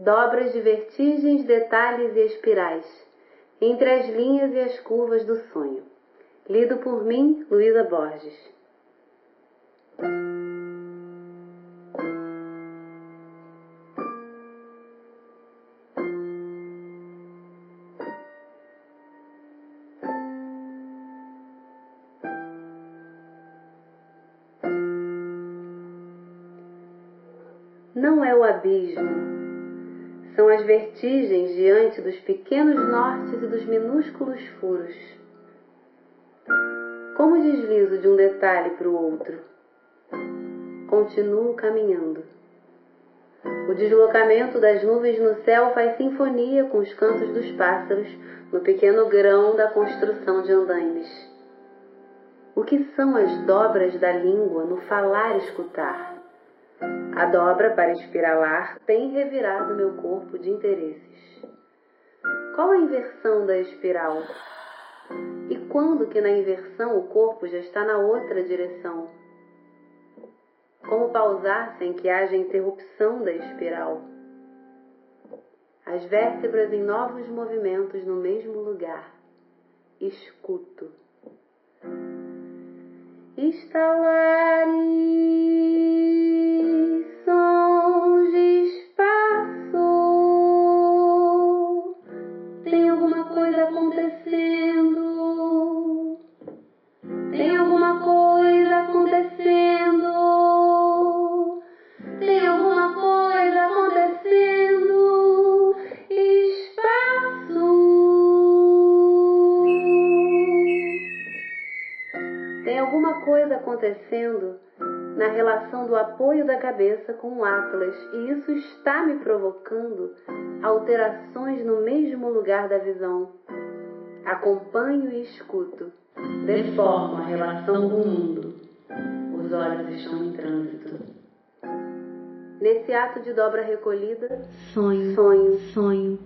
dobras de vertigens, detalhes e espirais, entre as linhas e as curvas do sonho. Lido por mim, Luísa Borges. Não é o abismo, são as vertigens diante dos pequenos nortes e dos minúsculos furos. Como deslizo de um detalhe para o outro, continuo caminhando. O deslocamento das nuvens no céu faz sinfonia com os cantos dos pássaros no pequeno grão da construção de andaimes. O que são as dobras da língua no falar e escutar? A dobra para espiralar tem revirado meu corpo de interesses. Qual a inversão da espiral? E quando que na inversão o corpo já está na outra direção? Como pausar sem que haja interrupção da espiral? As vértebras em novos movimentos no mesmo lugar. Escuto. Estalares alguma coisa acontecendo na relação do apoio da cabeça com o Atlas, e isso está me provocando alterações no mesmo lugar da visão. Acompanho e escuto. Deformo a relação com o mundo. Os olhos estão em trânsito. Nesse ato de dobra recolhida, sonho, sonho, sonho.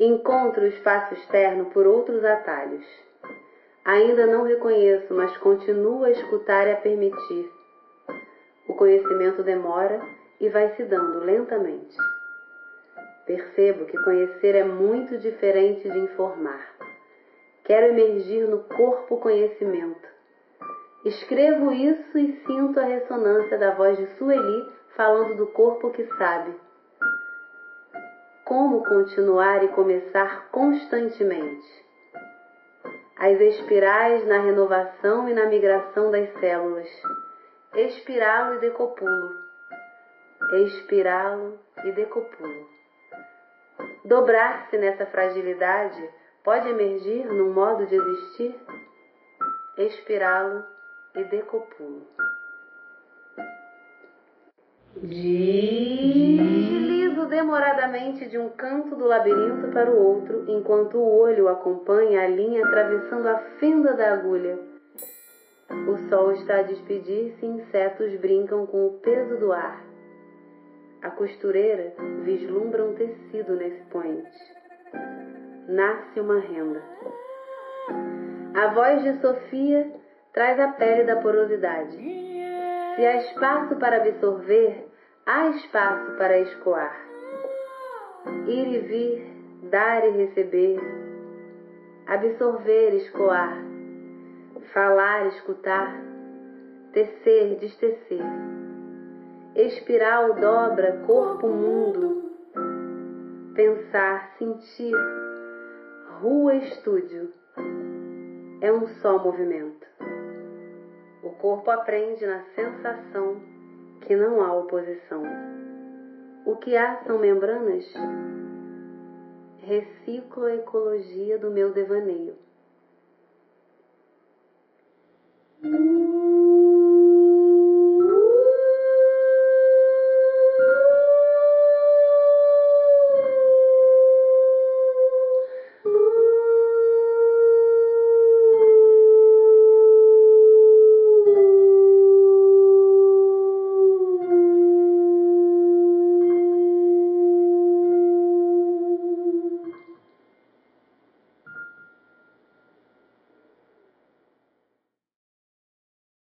Encontro o espaço externo por outros atalhos. Ainda não reconheço, mas continuo a escutar e a permitir. O conhecimento demora e vai se dando lentamente. Percebo que conhecer é muito diferente de informar. Quero emergir no corpo conhecimento. Escrevo isso e sinto a ressonância da voz de Sueli falando do corpo que sabe como continuar e começar constantemente. As espirais na renovação e na migração das células. Expirá-lo e decopulo. Expirá-lo e decopulo. Dobrar-se nessa fragilidade pode emergir num modo de existir? Expirá-lo e decopulo. Demoradamente de um canto do labirinto para o outro, enquanto o olho acompanha a linha atravessando a fenda da agulha. O sol está a despedir-se e insetos brincam com o peso do ar. A costureira vislumbra um tecido nesse poente. Nasce uma renda. A voz de Sofia traz a pele da porosidade. Se há espaço para absorver, há espaço para escoar. Ir e vir, dar e receber, absorver, escoar, falar, escutar, tecer, destecer. Espiral dobra corpo, mundo, pensar, sentir, rua, estúdio. É um só movimento. O corpo aprende na sensação que não há oposição. O que há são membranas? Reciclo a ecologia do meu devaneio.